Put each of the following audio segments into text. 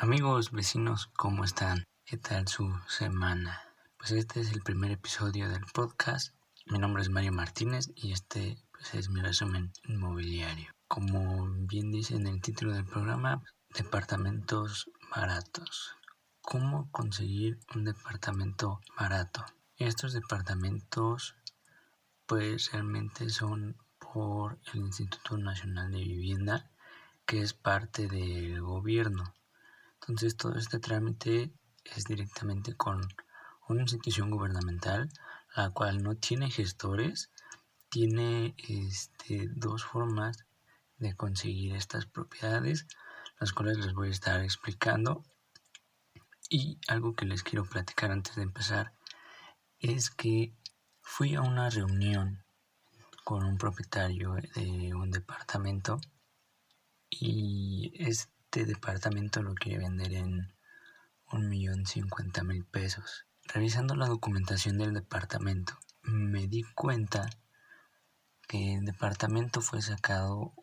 Amigos, vecinos, ¿cómo están? ¿Qué tal su semana? Pues este es el primer episodio del podcast. Mi nombre es Mario Martínez y este pues, es mi resumen inmobiliario. Como bien dice en el título del programa, departamentos baratos. ¿Cómo conseguir un departamento barato? Estos departamentos pues realmente son por el Instituto Nacional de Vivienda que es parte del gobierno. Entonces todo este trámite es directamente con una institución gubernamental, la cual no tiene gestores, tiene este, dos formas de conseguir estas propiedades, las cuales les voy a estar explicando. Y algo que les quiero platicar antes de empezar es que fui a una reunión con un propietario de un departamento y este departamento lo quiere vender en un millón cincuenta mil pesos. Revisando la documentación del departamento, me di cuenta que el departamento fue sacado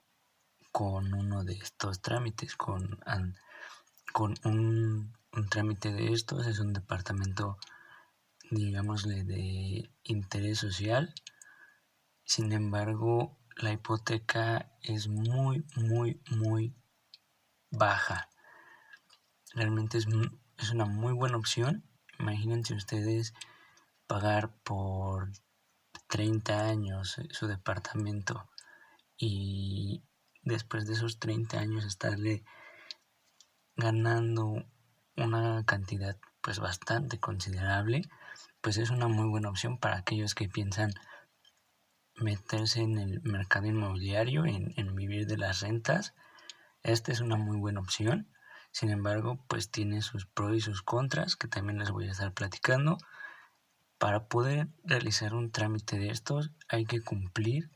con uno de estos trámites, con, con un, un trámite de estos, es un departamento, digámosle, de interés social. Sin embargo, la hipoteca es muy, muy, muy baja. Realmente es, es una muy buena opción. Imagínense ustedes pagar por 30 años su departamento y después de esos 30 años estarle ganando una cantidad pues bastante considerable, pues es una muy buena opción para aquellos que piensan meterse en el mercado inmobiliario, en, en vivir de las rentas. Esta es una muy buena opción. Sin embargo, pues tiene sus pros y sus contras que también les voy a estar platicando. Para poder realizar un trámite de estos hay que cumplir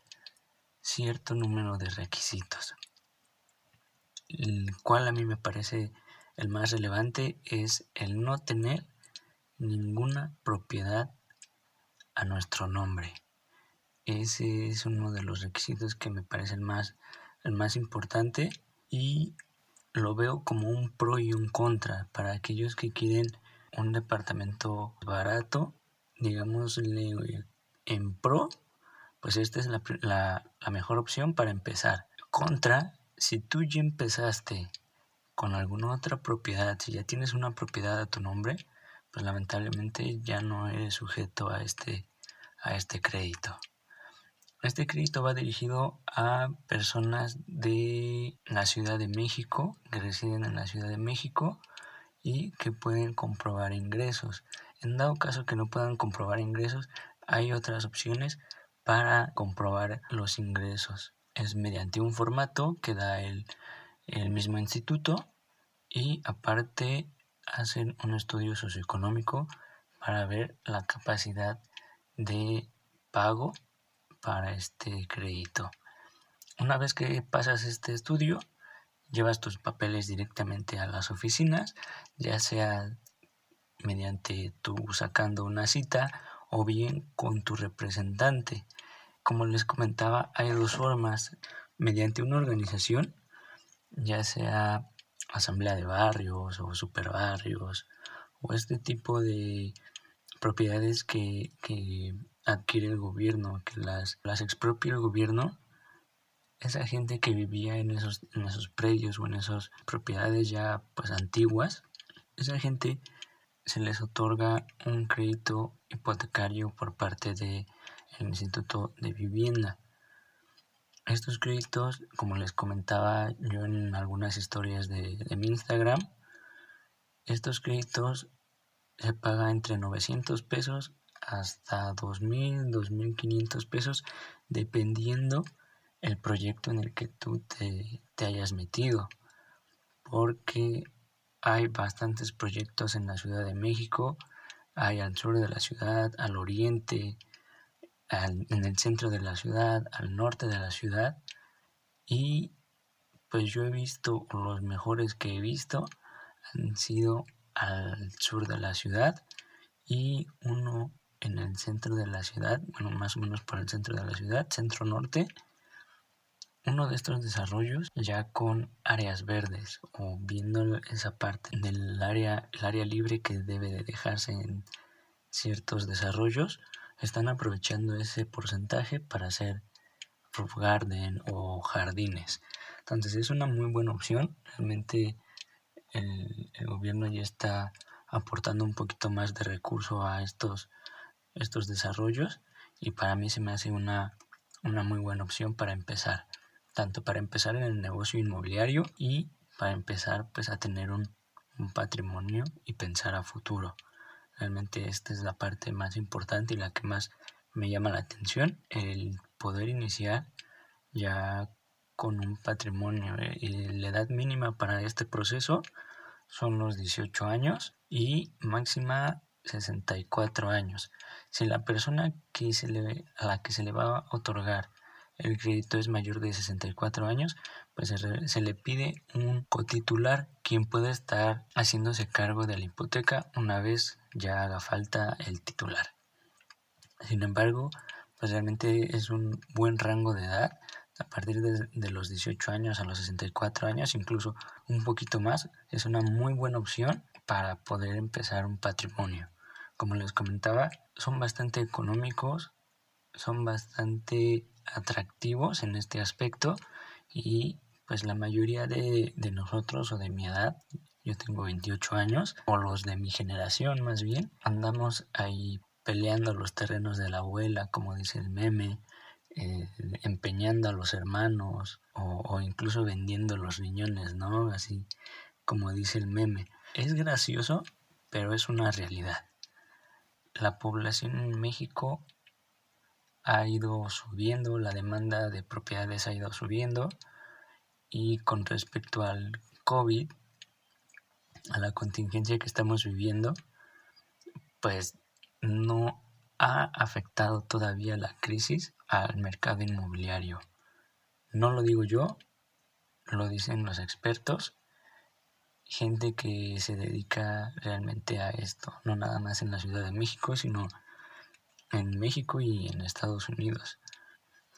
cierto número de requisitos. El cual a mí me parece el más relevante es el no tener ninguna propiedad a nuestro nombre. Ese es uno de los requisitos que me parece el más, el más importante y lo veo como un pro y un contra para aquellos que quieren un departamento barato, digamos en pro, pues esta es la, la, mejor opción para empezar. Contra, si tú ya empezaste con alguna otra propiedad, si ya tienes una propiedad a tu nombre, pues lamentablemente ya no eres sujeto a este, a este crédito. Este crédito va dirigido a personas de la Ciudad de México, que residen en la Ciudad de México y que pueden comprobar ingresos. En dado caso que no puedan comprobar ingresos, hay otras opciones para comprobar los ingresos. Es mediante un formato que da el, el mismo instituto y aparte hacen un estudio socioeconómico para ver la capacidad de pago para este crédito. Una vez que pasas este estudio, llevas tus papeles directamente a las oficinas, ya sea mediante tú sacando una cita o bien con tu representante. Como les comentaba, hay dos formas. Mediante una organización, ya sea asamblea de barrios o superbarrios o este tipo de propiedades que, que adquiere el gobierno, que las, las expropia el gobierno, esa gente que vivía en esos, en esos predios o en esas propiedades ya pues antiguas, esa gente se les otorga un crédito hipotecario por parte del Instituto de Vivienda. Estos créditos, como les comentaba yo en algunas historias de, de mi Instagram, estos créditos se pagan entre 900 pesos hasta 2.000, 2.500 pesos, dependiendo el proyecto en el que tú te, te hayas metido. Porque hay bastantes proyectos en la Ciudad de México, hay al sur de la ciudad, al oriente, en el centro de la ciudad, al norte de la ciudad. Y pues yo he visto, los mejores que he visto han sido al sur de la ciudad y uno en el centro de la ciudad, bueno, más o menos por el centro de la ciudad, centro norte, uno de estos desarrollos ya con áreas verdes o viendo esa parte del área, el área libre que debe de dejarse en ciertos desarrollos, están aprovechando ese porcentaje para hacer roof garden o jardines. Entonces es una muy buena opción. Realmente el, gobierno ya está aportando un poquito más de recurso a estos, estos desarrollos y para mí se me hace una, una muy buena opción para empezar, tanto para empezar en el negocio inmobiliario y para empezar pues a tener un, un patrimonio y pensar a futuro. Realmente esta es la parte más importante y la que más me llama la atención, el poder iniciar ya con un patrimonio. Eh, y la edad mínima para este proceso son los 18 años y máxima 64 años. Si la persona que se a la que se le va a otorgar el crédito es mayor de 64 años, pues se, se, le pide un cotitular quien puede estar haciéndose cargo de la hipoteca una vez ya haga falta el titular. Sin embargo, pues realmente es un buen rango de edad a partir de, de, los 18 años a los 64 años, incluso un poquito más, es una muy buena opción para poder empezar un patrimonio. Como les comentaba, son bastante económicos, son bastante atractivos en este aspecto y pues la mayoría de, de nosotros o de mi edad, yo tengo 28 años, o los de mi generación más bien, andamos ahí peleando los terrenos de la abuela, como dice el meme, eh, empeñando a los hermanos o, incluso vendiendo los riñones, ¿no? Así como dice el meme. Es gracioso, pero es una realidad. La población en México ha ido subiendo, la demanda de propiedades ha ido subiendo y con respecto al COVID, a la contingencia que estamos viviendo, pues no ha afectado todavía la crisis al mercado inmobiliario. No lo digo yo, lo dicen los expertos, gente que se dedica realmente a esto, no nada más en la Ciudad de México, sino en México y en Estados Unidos.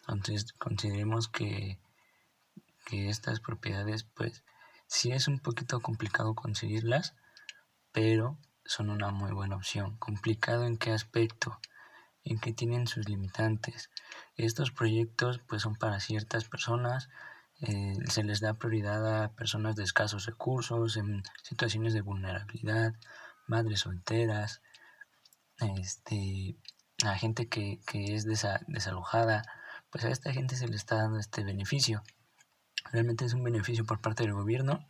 Entonces consideremos que, que estas propiedades, pues sí es un poquito complicado conseguirlas, pero son una muy buena opción. ¿Complicado en qué aspecto? En que tienen sus limitantes. Estos proyectos pues son para ciertas personas, eh, se les da prioridad a personas de escasos recursos, en situaciones de vulnerabilidad, madres solteras, este, a gente que, que es desa, desalojada, pues a esta gente se le está dando este beneficio. Realmente es un beneficio por parte del gobierno.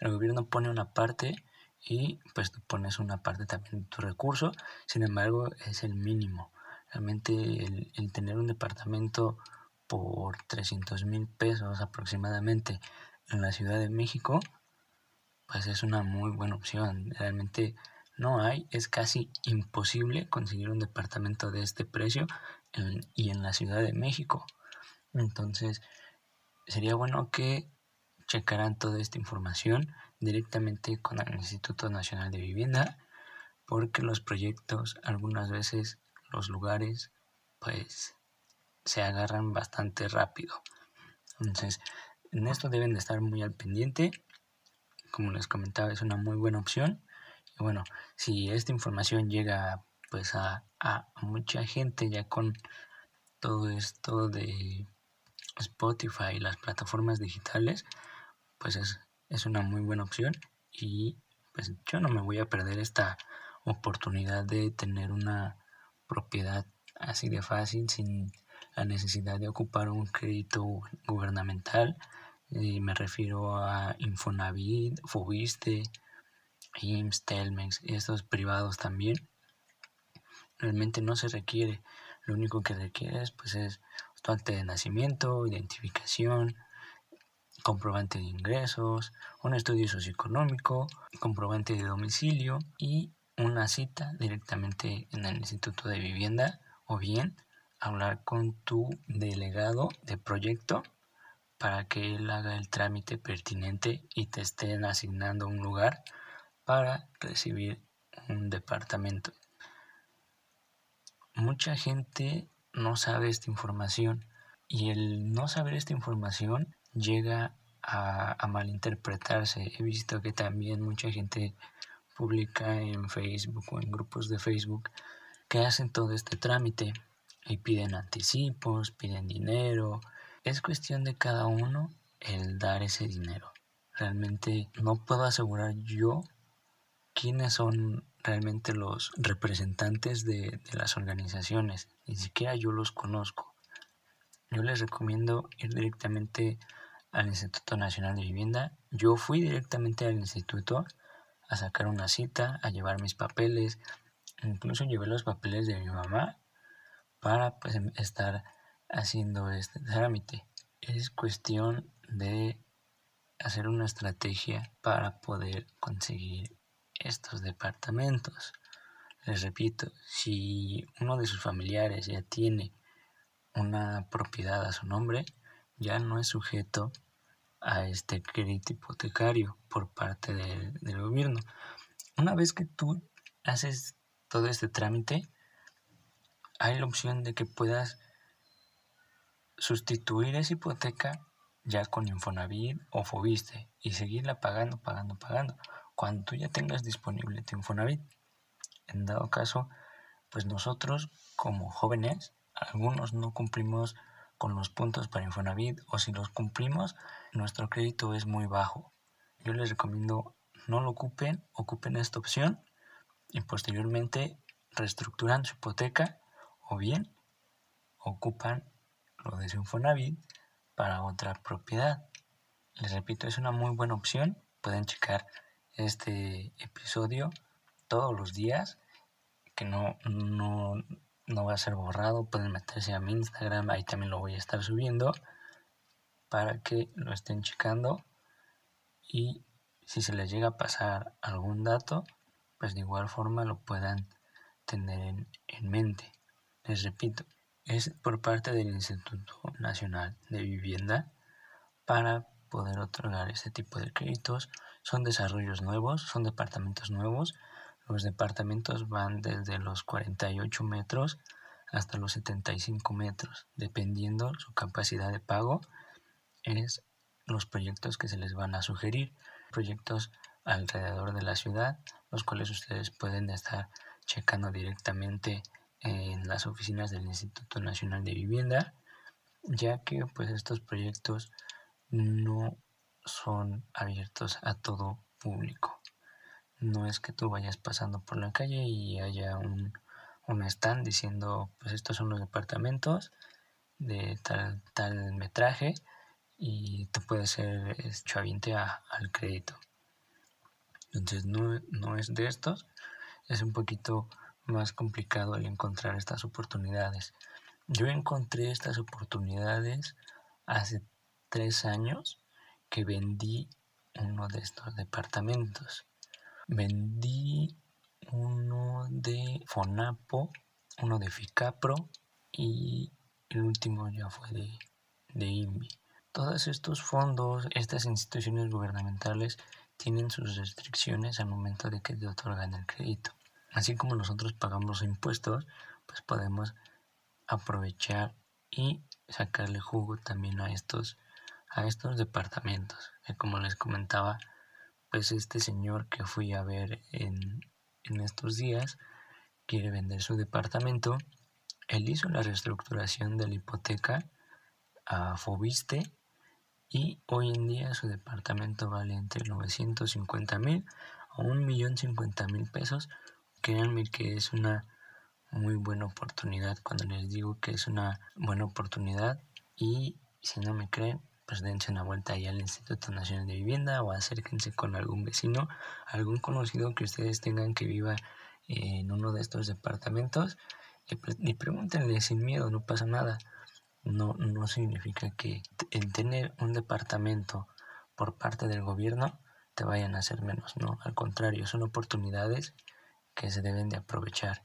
El gobierno pone una parte y pues tú pones una parte también de tu recurso, sin embargo es el mínimo. Realmente el, tener un departamento por 300 mil pesos aproximadamente en la Ciudad de México, pues es una muy buena opción. Realmente no hay, es casi imposible conseguir un departamento de este precio y en la Ciudad de México. Entonces, sería bueno que checaran toda esta información directamente con el Instituto Nacional de Vivienda, porque los proyectos, algunas veces los lugares, pues se agarran bastante rápido. Entonces, en esto deben de estar muy al pendiente. Como les comentaba, es una muy buena opción. Y bueno, si esta información llega pues a, mucha gente ya con todo esto de Spotify y las plataformas digitales, pues es es una muy buena opción y pues yo no me voy a perder esta oportunidad de tener una propiedad así de fácil sin la necesidad de ocupar un crédito gubernamental. Y me refiero a Infonavit, Fobiste, IMSS, Telmex y estos privados también. Realmente no se requiere. Lo único que requiere pues, es tu acta de nacimiento, identificación, comprobante de ingresos, un estudio socioeconómico, comprobante de domicilio y una cita directamente en el Instituto de Vivienda o bien hablar con tu delegado de proyecto para que él haga el trámite pertinente y te estén asignando un lugar para recibir un departamento. Mucha gente no sabe esta información Y el no saber esta información llega a, malinterpretarse. He visto que también mucha gente publica en Facebook o en grupos de Facebook que hacen todo este trámite y piden anticipos, piden dinero. Es cuestión de cada uno el dar ese dinero. Realmente no puedo asegurar yo quiénes son realmente los representantes de, de, las organizaciones. Ni siquiera yo los conozco. Yo les recomiendo ir directamente al Instituto Nacional de Vivienda. Yo fui directamente al instituto a sacar una cita, a llevar mis papeles. Incluso llevé los papeles de mi mamá para pues, estar haciendo este trámite. Es cuestión de hacer una estrategia para poder conseguir estos departamentos. Les repito, si uno de sus familiares ya tiene una propiedad a su nombre, ya no es sujeto a este crédito hipotecario por parte del, gobierno. Una vez que tú haces todo este trámite, hay la opción de que puedas sustituir esa hipoteca ya con Infonavit o Fobiste y seguirla pagando, pagando, pagando cuando tú ya tengas disponible tu Infonavit. En dado caso, pues nosotros como jóvenes, algunos no cumplimos con los puntos para Infonavit o si los cumplimos, nuestro crédito es muy bajo. Yo les recomiendo no lo ocupen, ocupen esta opción y posteriormente reestructuran su hipoteca o bien ocupan lo de su Infonavit para otra propiedad. Les repito, es una muy buena opción. Pueden checar este episodio todos los días, que no, no, no va a ser borrado. Pueden meterse a mi Instagram, ahí también lo voy a estar subiendo para que lo estén checando y si se les llega a pasar algún dato, pues de igual forma lo puedan tener en, en mente. Les repito, es por parte del Instituto Nacional de Vivienda para poder otorgar este tipo de créditos. Son desarrollos nuevos, son departamentos nuevos. Los departamentos van desde los 48 metros hasta los 75 metros, dependiendo su capacidad de pago. Es los proyectos que se les van a sugerir, proyectos alrededor de la ciudad, los cuales ustedes pueden estar checando directamente en las oficinas del Instituto Nacional de Vivienda, ya que pues estos proyectos no son abiertos a todo público. No es que tú vayas pasando por la calle y haya un, un stand diciendo pues estos son los departamentos de tal, tal metraje y tú puedes ser chaviente al crédito. Entonces no, no es de estos, es un poquito más complicado el encontrar estas oportunidades. Yo encontré estas oportunidades hace tres años que vendí uno de estos departamentos. Vendí uno de Fonapo, uno de Ficapro y el último ya fue de, de INVI. Todos estos fondos, estas instituciones gubernamentales tienen sus restricciones al momento de que te otorgan el crédito. Así como nosotros pagamos impuestos, pues podemos aprovechar y sacarle jugo también a estos, a estos departamentos. Como les comentaba, pues este señor que fui a ver en, en estos días quiere vender su departamento. Él hizo la reestructuración de la hipoteca a Fobiste y hoy en día su departamento vale entre 950 mil a 1.050.000 pesos créanme que es una muy buena oportunidad cuando les digo que es una buena oportunidad y si no me creen pues dense una vuelta ahí al Instituto Nacional de Vivienda o acérquense con algún vecino, algún conocido que ustedes tengan que viva en uno de estos departamentos y, pregúntenle sin miedo, no pasa nada. No, no significa que el tener un departamento por parte del gobierno te vayan a hacer menos, no, al contrario, son oportunidades que se deben de aprovechar.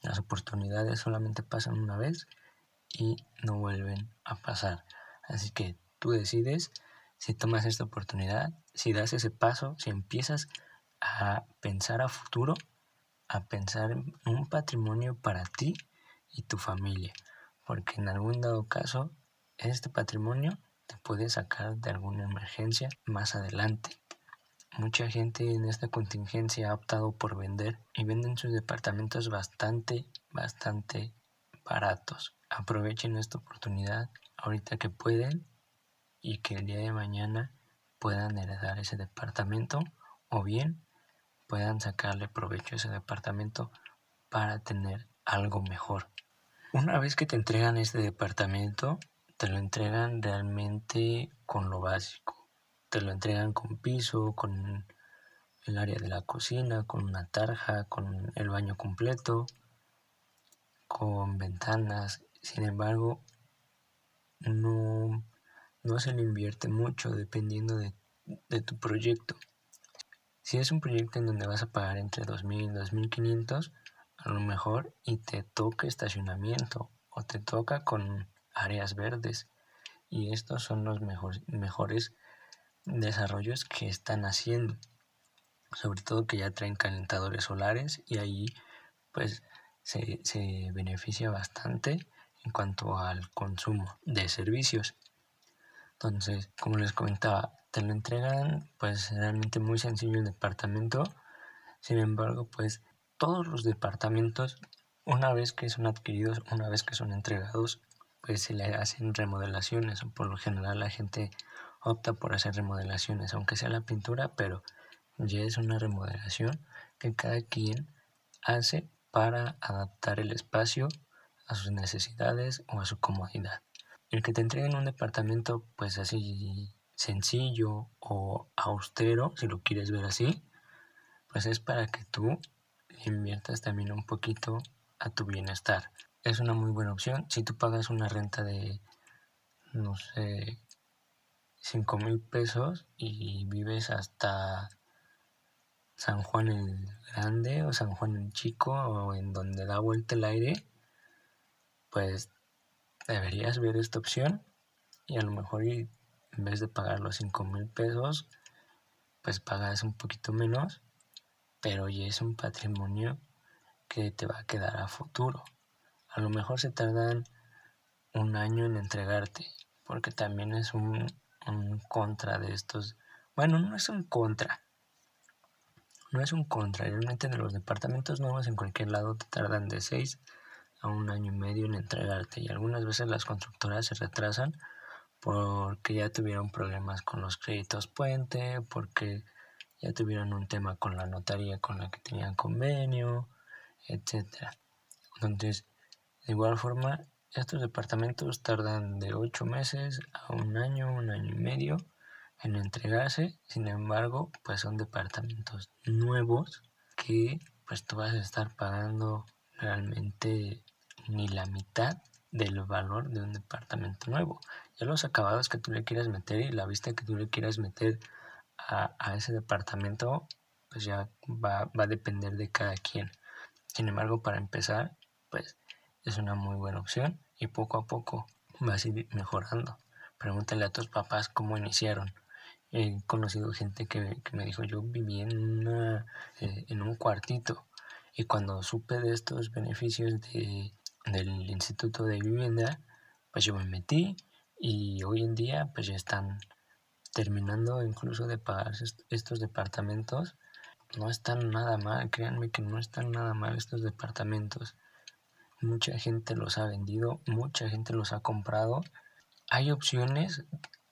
Las oportunidades solamente pasan una vez y no vuelven a pasar. Así que tú decides si tomas esta oportunidad, si das ese paso, si empiezas a pensar a futuro, a pensar en un patrimonio para ti y tu familia. Porque en algún dado caso este patrimonio te puede sacar de alguna emergencia más adelante. Mucha gente en esta contingencia ha optado por vender y venden sus departamentos bastante, bastante baratos. Aprovechen esta oportunidad ahorita que pueden y que el día de mañana puedan heredar ese departamento o bien puedan sacarle provecho a ese departamento para tener algo mejor. Una vez que te entregan este departamento, te lo entregan realmente con lo básico. Te lo entregan con piso, con el área de la cocina, con una tarja, con el baño completo, con ventanas. Sin embargo, no, no se le invierte mucho dependiendo de, de tu proyecto. Si es un proyecto en donde vas a pagar entre 2.000 y 2.500, a lo mejor y te toca estacionamiento o te toca con áreas verdes. Y estos son los mejores desarrollos que están haciendo. Sobre todo que ya traen calentadores solares y ahí pues se, se beneficia bastante en cuanto al consumo de servicios. Entonces, como les comentaba, te lo entregan pues realmente muy sencillo el departamento. Sin embargo, pues todos los departamentos, una vez que son adquiridos, una vez que son entregados, pues se le hacen remodelaciones o por lo general la gente opta por hacer remodelaciones, aunque sea la pintura, pero ya es una remodelación que cada quien hace para adaptar el espacio a sus necesidades o a su comodidad. El que te entreguen un departamento pues así sencillo o austero, si lo quieres ver así, pues es para que tú inviertas también un poquito a tu bienestar. Es una muy buena opción. Si tú pagas una renta de, no sé, 5 mil pesos y vives hasta San Juan el Grande o San Juan el Chico o en donde da vuelta el aire, pues deberías ver esta opción y a lo mejor en vez de pagar los 5 mil pesos, pues pagas un poquito menos, pero ya es un patrimonio que te va a quedar a futuro. A lo mejor se tardan un año en entregarte, porque también es un, un contra de estos. Bueno, no es un contra. No es un contra. Realmente de los departamentos nuevos en cualquier lado te tardan de 6 a un año y medio en entregarte y algunas veces las constructoras se retrasan porque ya tuvieron problemas con los créditos puente, porque ya tuvieron un tema con la notaría con la que tenían convenio, etc. Entonces, de igual forma, estos departamentos tardan de 8 meses a un año, un año y medio en entregarse. Sin embargo, pues son departamentos nuevos que pues tú vas a estar pagando realmente ni la mitad del valor de un departamento nuevo. Ya los acabados que tú le quieras meter y la vista que tú le quieras meter a, a ese departamento, pues ya va, va a depender de cada quien. Sin embargo, para empezar, pues es una muy buena opción y poco a poco vas a ir mejorando. Pregúntale a tus papás cómo iniciaron. He conocido gente que, que me dijo, yo viví en, una, eh, en un cuartito y cuando supe de estos beneficios de, del Instituto de Vivienda, pues yo me metí y hoy en día pues ya están terminando incluso de pagar estos departamentos. No están nada mal, créanme que no están nada mal estos departamentos. Mucha gente los ha vendido, mucha gente los ha comprado. Hay opciones,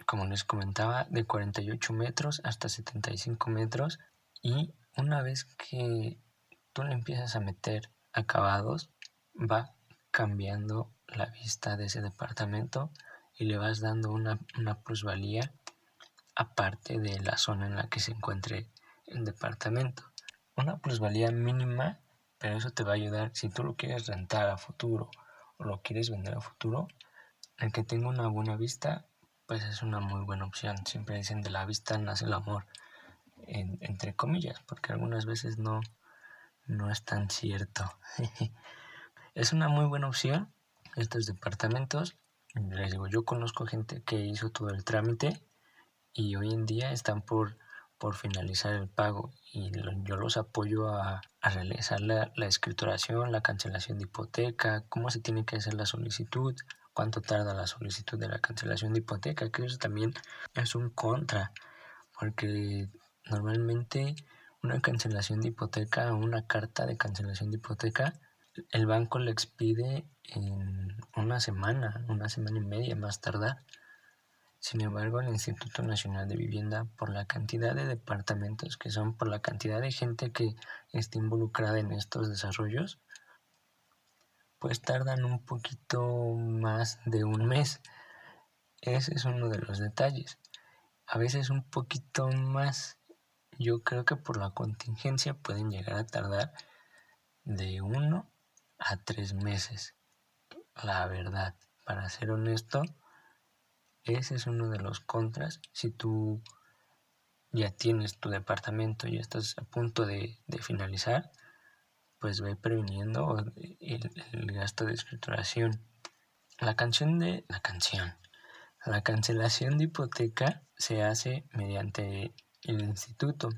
como les comentaba, de 48 metros hasta 75 metros y una vez que tú le empiezas a meter acabados, va cambiando la vista de ese departamento y le vas dando una, una plusvalía aparte de la zona en la que se encuentre el departamento. Una plusvalía mínima, pero eso te va a ayudar si tú lo quieres rentar a futuro o lo quieres vender a futuro. El que tenga una buena vista, pues es una muy buena opción. Siempre dicen de la vista nace el amor, entre comillas, porque algunas veces no, no es tan cierto. Es una muy buena opción estos departamentos. Les digo, yo conozco gente que hizo todo el trámite y hoy en día están por, por finalizar el pago y yo los apoyo a, a realizar la, la, escrituración, la cancelación de hipoteca, cómo se tiene que hacer la solicitud, cuánto tarda la solicitud de la cancelación de hipoteca, que eso también es un contra, porque normalmente una cancelación de hipoteca o una carta de cancelación de hipoteca, el banco le expide en una semana, una semana y media más tardar. Sin embargo, el Instituto Nacional de Vivienda, por la cantidad de departamentos que son, por la cantidad de gente que está involucrada en estos desarrollos, pues tardan un poquito más de un mes. Ese es uno de los detalles. A veces un poquito más. Yo creo que por la contingencia pueden llegar a tardar de uno a tres meses. La verdad, para ser honesto, ese es uno de los contras. Si tú ya tienes tu departamento y estás a punto de, finalizar, pues ve previniendo el, el, gasto de escrituración. La canción de la canción. La cancelación de hipoteca se hace mediante el instituto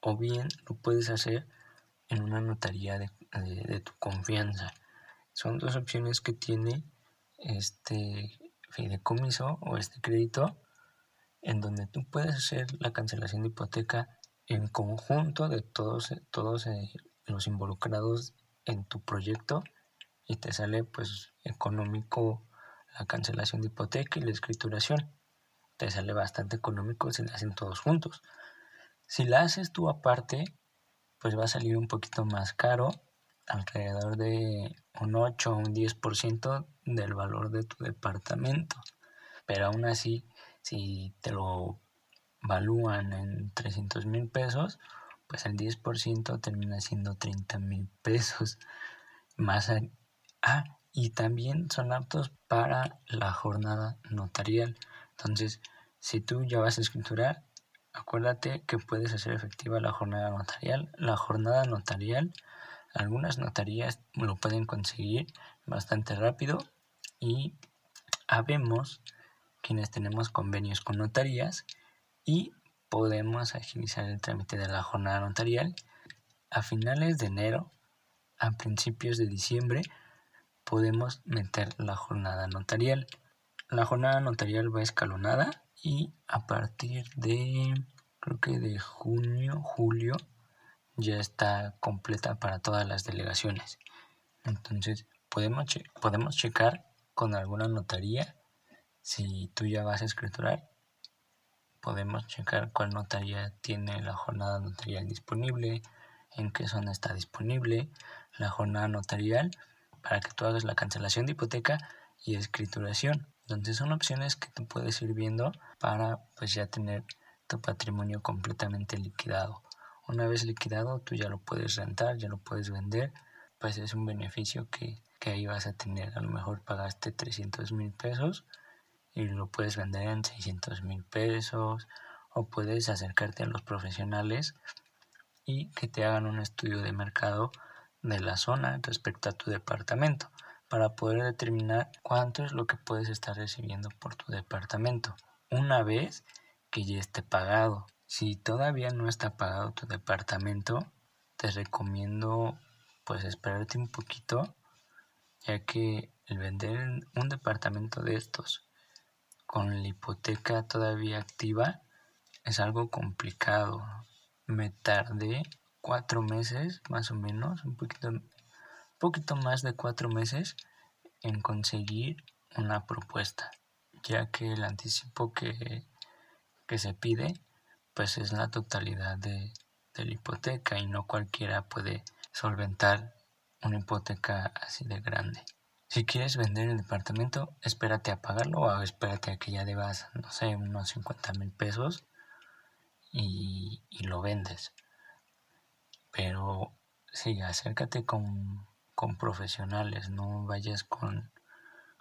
o bien lo puedes hacer en una notaría de, de tu confianza. Son dos opciones que tiene este fideicomiso o este crédito en donde tú puedes hacer la cancelación de hipoteca en conjunto de todos, todos eh, los involucrados en tu proyecto y te sale pues económico la cancelación de hipoteca y la escrituración. Te sale bastante económico si la hacen todos juntos. Si la haces tú aparte, pues va a salir un poquito más caro, alrededor de un 8 o un 10% del valor de tu departamento. Pero aún así, si te lo valúan en 300 mil pesos, pues el 10% termina siendo 30 mil pesos. Más Ah, y también son aptos para la jornada notarial. Entonces, si tú ya vas a escriturar, acuérdate que puedes hacer efectiva la jornada notarial. La jornada notarial, algunas notarías lo pueden conseguir bastante rápido y habemos quienes tenemos convenios con notarías y podemos agilizar el trámite de la jornada notarial a finales de enero, a principios de diciembre, podemos meter la jornada notarial. La jornada notarial va escalonada y a partir de, creo que de junio, julio, ya está completa para todas las delegaciones. Entonces, podemos, podemos checar con alguna notaría si tú ya vas a escriturar. Podemos checar cuál notaría tiene la jornada notarial disponible, en qué zona está disponible la jornada notarial para que tú hagas la cancelación de hipoteca y escrituración. Entonces son opciones que tú puedes ir viendo para pues ya tener tu patrimonio completamente liquidado. Una vez liquidado, tú ya lo puedes rentar, ya lo puedes vender, pues es un beneficio que, que ahí vas a tener. A lo mejor pagaste 300 mil pesos y lo puedes vender en 600 mil pesos o puedes acercarte a los profesionales y que te hagan un estudio de mercado de la zona respecto a tu departamento para poder determinar cuánto es lo que puedes estar recibiendo por tu departamento una vez que ya esté pagado. Si todavía no está pagado tu departamento, te recomiendo pues esperarte un poquito, ya que el vender un departamento de estos con la hipoteca todavía activa es algo complicado. Me tardé cuatro meses más o menos, un poquito, poquito más de cuatro meses en conseguir una propuesta, ya que el anticipo que, que se pide pues es la totalidad de, la hipoteca y no cualquiera puede solventar una hipoteca así de grande. Si quieres vender el departamento, espérate a pagarlo o espérate a que ya debas, no sé, unos 50 mil pesos y, lo vendes. Pero sí, acércate con, con profesionales, no vayas con,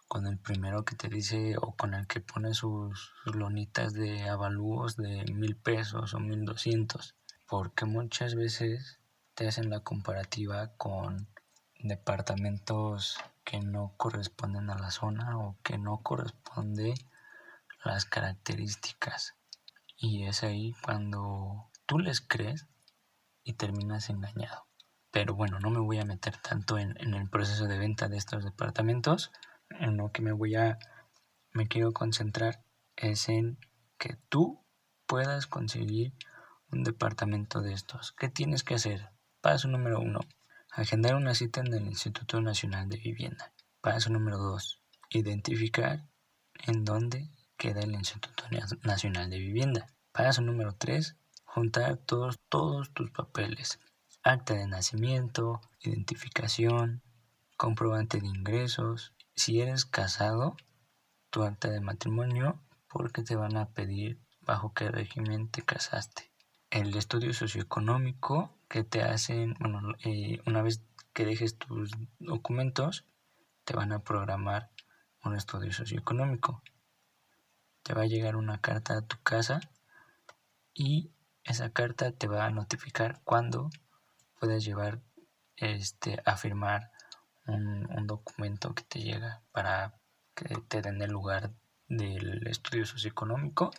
con el primero que te dice o con el que pone sus, lonitas de avalúos de mil pesos o mil doscientos porque muchas veces te hacen la comparativa con departamentos que no corresponden a la zona o que no corresponde las características. Y es ahí cuando tú les crees y terminas engañado pero bueno no me voy a meter tanto en, en el proceso de venta de estos departamentos en lo que me voy a, me quiero concentrar es en que tú puedas conseguir un departamento de estos. ¿Qué tienes que hacer? Paso número uno, agendar una cita en el Instituto Nacional de Vivienda. Paso número dos, identificar en dónde queda el Instituto Nacional de Vivienda. Paso número tres, juntar todos, todos tus papeles. Acta de nacimiento, identificación, comprobante de ingresos. Si eres casado, tu acta de matrimonio, porque te van a pedir bajo qué régimen te casaste. El estudio socioeconómico que te hacen, bueno, eh, una vez que dejes tus documentos, te van a programar un estudio socioeconómico. Te va a llegar una carta a tu casa y esa carta te va a notificar cuándo puedes llevar este, a firmar un, un documento que te llega para que te den el lugar del estudio socioeconómico.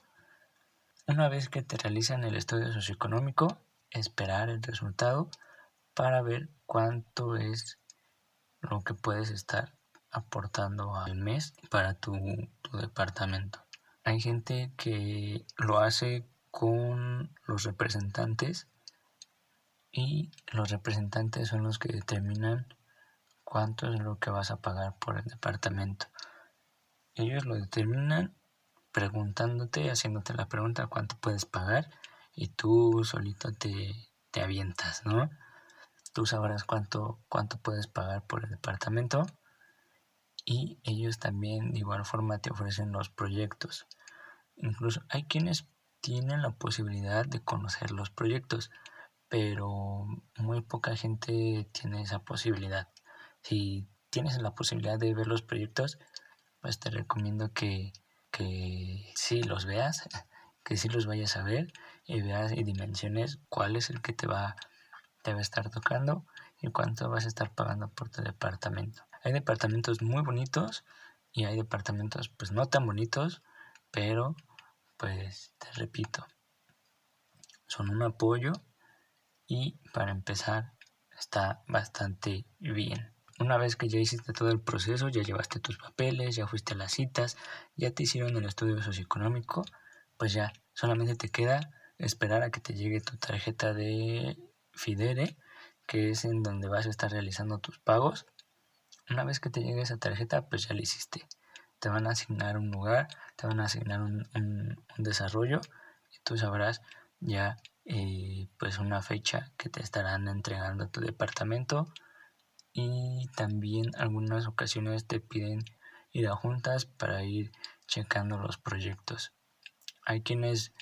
Una vez que te realizan el estudio socioeconómico, esperar el resultado para ver cuánto es lo que puedes estar aportando al mes para tu, tu departamento. Hay gente que lo hace con los representantes y los representantes son los que determinan cuánto es lo que vas a pagar por el departamento. Ellos lo determinan preguntándote, haciéndote la pregunta cuánto puedes pagar y tú solito te, te avientas, ¿no? Tú sabrás cuánto, cuánto puedes pagar por el departamento y ellos también de igual forma te ofrecen los proyectos. Incluso hay quienes tienen la posibilidad de conocer los proyectos, pero muy poca gente tiene esa posibilidad. Si tienes la posibilidad de ver los proyectos, pues te recomiendo que, que sí los veas, que sí los vayas a ver y veas y dimensiones cuál es el que te va, te va a estar tocando y cuánto vas a estar pagando por tu departamento. Hay departamentos muy bonitos y hay departamentos pues no tan bonitos, pero pues te repito, son un apoyo y para empezar está bastante bien. Una vez que ya hiciste todo el proceso, ya llevaste tus papeles, ya fuiste a las citas, ya te hicieron el estudio socioeconómico, pues ya solamente te queda esperar a que te llegue tu tarjeta de Fidere, que es en donde vas a estar realizando tus pagos. Una vez que te llegue esa tarjeta, pues ya la hiciste te van a asignar un lugar, te van a asignar un, desarrollo y tú sabrás ya eh, pues una fecha que te estarán entregando a tu departamento y también algunas ocasiones te piden ir a juntas para ir checando los proyectos. Hay quienes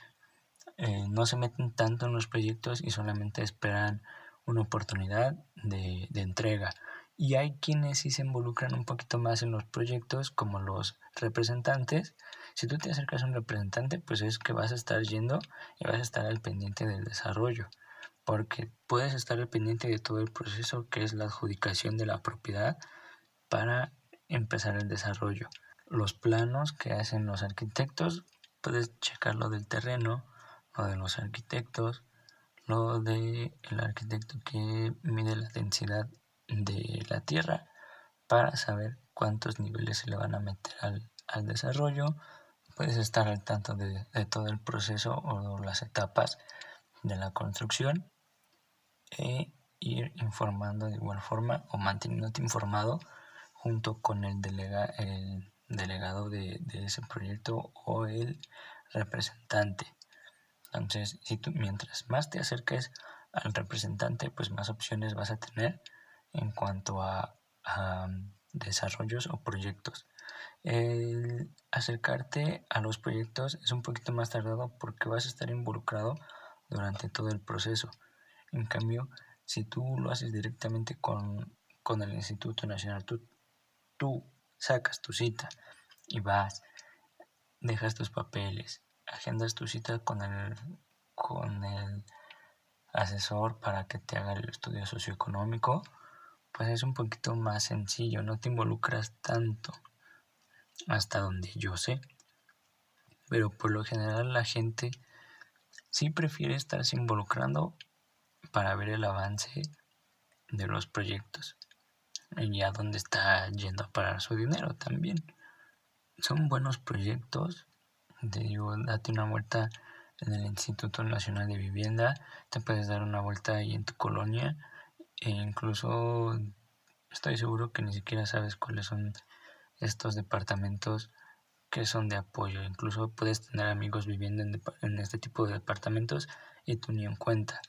eh, no se meten tanto en los proyectos y solamente esperan una oportunidad de, de entrega y hay quienes sí se involucran un poquito más en los proyectos como los representantes. Si tú te acercas a un representante, pues es que vas a estar yendo y vas a estar al pendiente del desarrollo, porque puedes estar al pendiente de todo el proceso que es la adjudicación de la propiedad para empezar el desarrollo. Los planos que hacen los arquitectos, puedes checar lo del terreno, lo de los arquitectos, lo el arquitecto que mide la densidad de la Tierra para saber cuántos niveles se le van a meter al, desarrollo. Puedes estar al tanto de, todo el proceso o las etapas de la construcción e ir informando de igual forma o manteniéndote informado junto con el, delega, el delegado de, de, ese proyecto o el representante. Entonces, si tú mientras más te acerques al representante, pues más opciones vas a tener en cuanto a, desarrollos o proyectos. El acercarte a los proyectos es un poquito más tardado porque vas a estar involucrado durante todo el proceso. En cambio, si tú lo haces directamente con, con el Instituto Nacional, tú, tú sacas tu cita y vas, dejas tus papeles, agendas tu cita con el, con el asesor para que te haga el estudio socioeconómico pues es un poquito más sencillo, no te involucras tanto hasta donde yo sé. Pero por lo general la gente sí prefiere estarse involucrando para ver el avance de los proyectos. y a dónde está yendo a parar su dinero también. Son buenos proyectos. Te digo, date una vuelta en el Instituto Nacional de Vivienda, te puedes dar una vuelta ahí en tu colonia e incluso estoy seguro que ni siquiera sabes cuáles son estos departamentos que son de apoyo. Incluso puedes tener amigos viviendo en, este tipo de departamentos y tú ni en cuenta.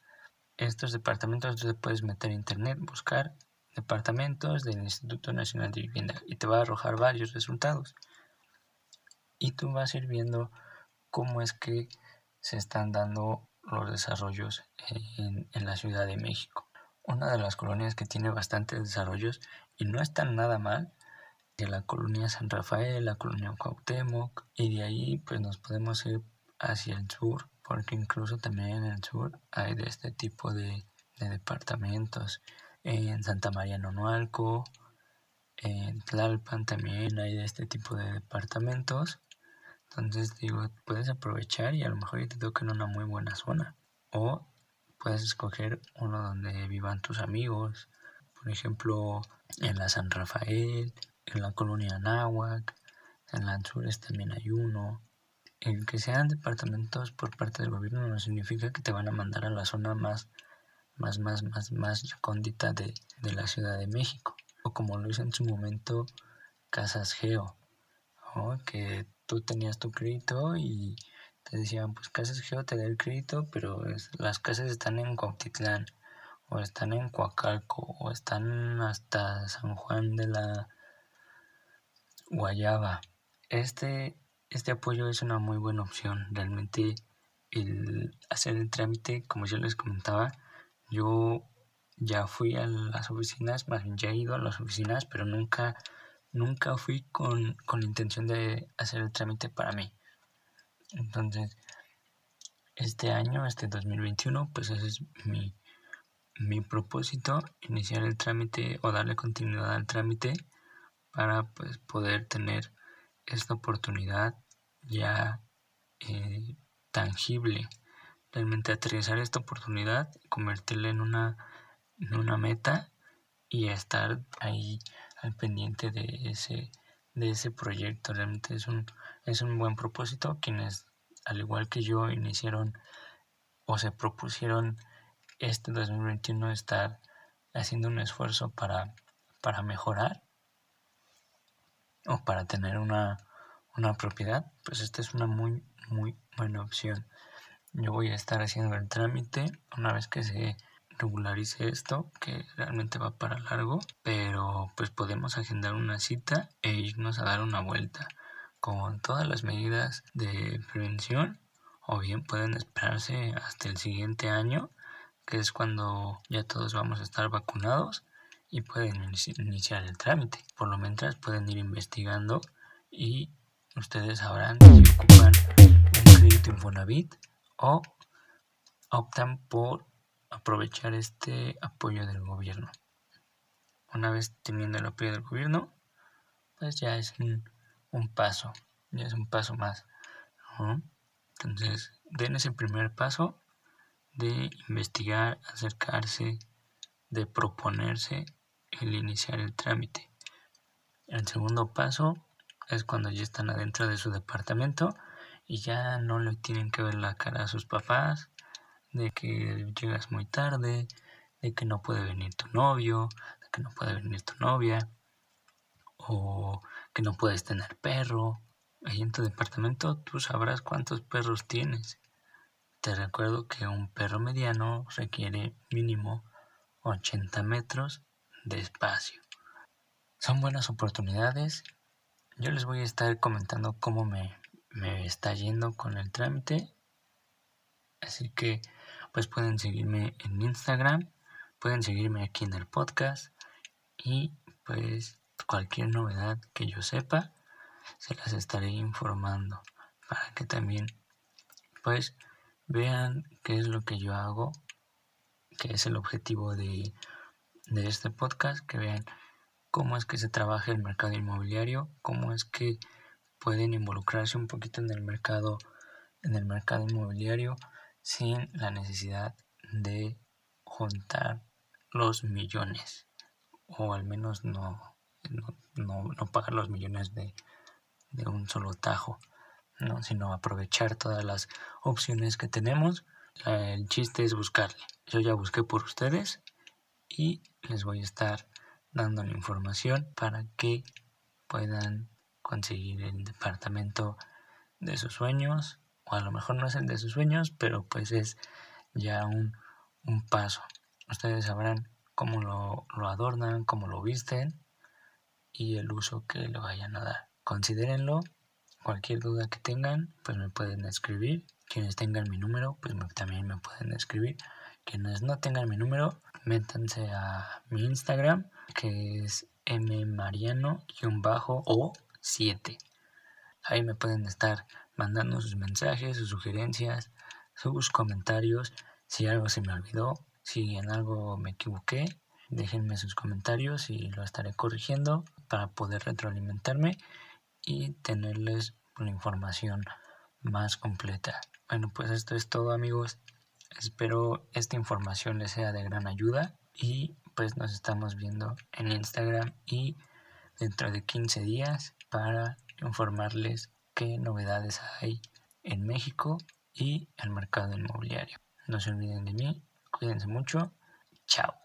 Estos departamentos tú puedes meter internet, buscar departamentos del Instituto Nacional de Vivienda y te va a arrojar varios resultados. Y tú vas a ir viendo cómo es que se están dando los desarrollos en, en la Ciudad de México. Una de las colonias que tiene bastantes desarrollos y no están nada mal de la colonia San Rafael, la colonia Cuauhtémoc y de ahí pues nos podemos ir hacia el sur porque incluso también en el sur hay de este tipo de, departamentos. En Santa María Nonualco en Tlalpan también hay de este tipo de departamentos. Entonces digo puedes aprovechar y a lo mejor te toca en una muy buena zona. O puedes escoger uno donde vivan tus amigos. Por ejemplo en la San Rafael en la colonia Nahuac, en la Anzures también hay uno. El que sean departamentos por parte del gobierno no significa que te van a mandar a la zona más, más, más, más, más recóndita de, de la Ciudad de México. O como lo hizo en su momento Casas Geo, que tú tenías tu crédito y te decían, pues Casas Geo te da el crédito, pero las casas están en Cuautitlán, o están en Coacalco, o están hasta San Juan de la Guayaba. Este, este apoyo es una muy buena opción. Realmente el hacer el trámite, como yo les comentaba, yo ya fui a las oficinas, más bien ya he ido a las oficinas, pero nunca, nunca fui con, con la intención de hacer el trámite para mí. Entonces, este año, este 2021, pues ese es mi, mi propósito, iniciar el trámite o darle continuidad al trámite para pues, poder tener esta oportunidad ya eh, tangible. Realmente aterrizar esta oportunidad, convertirla en una, en una meta y estar ahí al pendiente de ese, de ese proyecto. Realmente es un, es un buen propósito. Quienes, al igual que yo, iniciaron o se propusieron este 2021 estar haciendo un esfuerzo para, para mejorar o para tener una, propiedad, pues esta es una muy, muy buena opción. Yo voy a estar haciendo el trámite una vez que se regularice esto, que realmente va para largo, pero pues podemos agendar una cita e irnos a dar una vuelta con todas las medidas de prevención o bien pueden esperarse hasta el siguiente año, que es cuando ya todos vamos a estar vacunados y pueden iniciar el trámite. Por lo mientras pueden ir investigando y ustedes sabrán si ocupan un crédito Infonavit o optan por aprovechar este apoyo del gobierno. Una vez teniendo el apoyo del gobierno, pues ya es un, paso, ya es un paso más. Entonces, den ese primer paso de investigar, acercarse, de proponerse el iniciar el trámite. El segundo paso es cuando ya están adentro de su departamento y ya no le tienen que ver la cara a sus papás de que llegas muy tarde, de que no puede venir tu novio, de que no puede venir tu novia o que no puedes tener perro. Ahí en tu departamento tú sabrás cuántos perros tienes. Te recuerdo que un perro mediano requiere mínimo 80 metros de espacio. Son buenas oportunidades. Yo les voy a estar comentando cómo me, me está yendo con el trámite. Así que pues pueden seguirme en Instagram, pueden seguirme aquí en el podcast y pues cualquier novedad que yo sepa se las estaré informando para que también pues vean qué es lo que yo hago, que es el objetivo de de este podcast, que vean cómo es que se trabaja el mercado inmobiliario, cómo es que pueden involucrarse un poquito en el mercado, en el mercado inmobiliario sin la necesidad de juntar los millones o al menos no, no, pagar los millones de, de un solo tajo, ¿no? sino aprovechar todas las opciones que tenemos. El chiste es buscarle. Yo ya busqué por ustedes y les voy a estar dando la información para que puedan conseguir el departamento de sus sueños o a lo mejor no es el de sus sueños pero pues es ya un, un paso. Ustedes sabrán cómo lo, lo adornan cómo lo visten y el uso que le vayan a dar. Considérenlo. Cualquier duda que tengan pues me pueden escribir. Quienes tengan mi número pues también me pueden escribir quienes no tengan mi número métanse a mi Instagram que es mmariano-o7. Ahí me pueden estar mandando sus mensajes, sus sugerencias, sus comentarios. Si algo se me olvidó, si en algo me equivoqué, déjenme sus comentarios y lo estaré corrigiendo para poder retroalimentarme y tenerles una información más completa. Bueno, pues esto es todo amigos. Espero esta información les sea de gran ayuda y pues nos estamos viendo en Instagram y dentro de 15 días para informarles qué novedades hay en México y el mercado inmobiliario. No se olviden de mí, cuídense mucho, chao.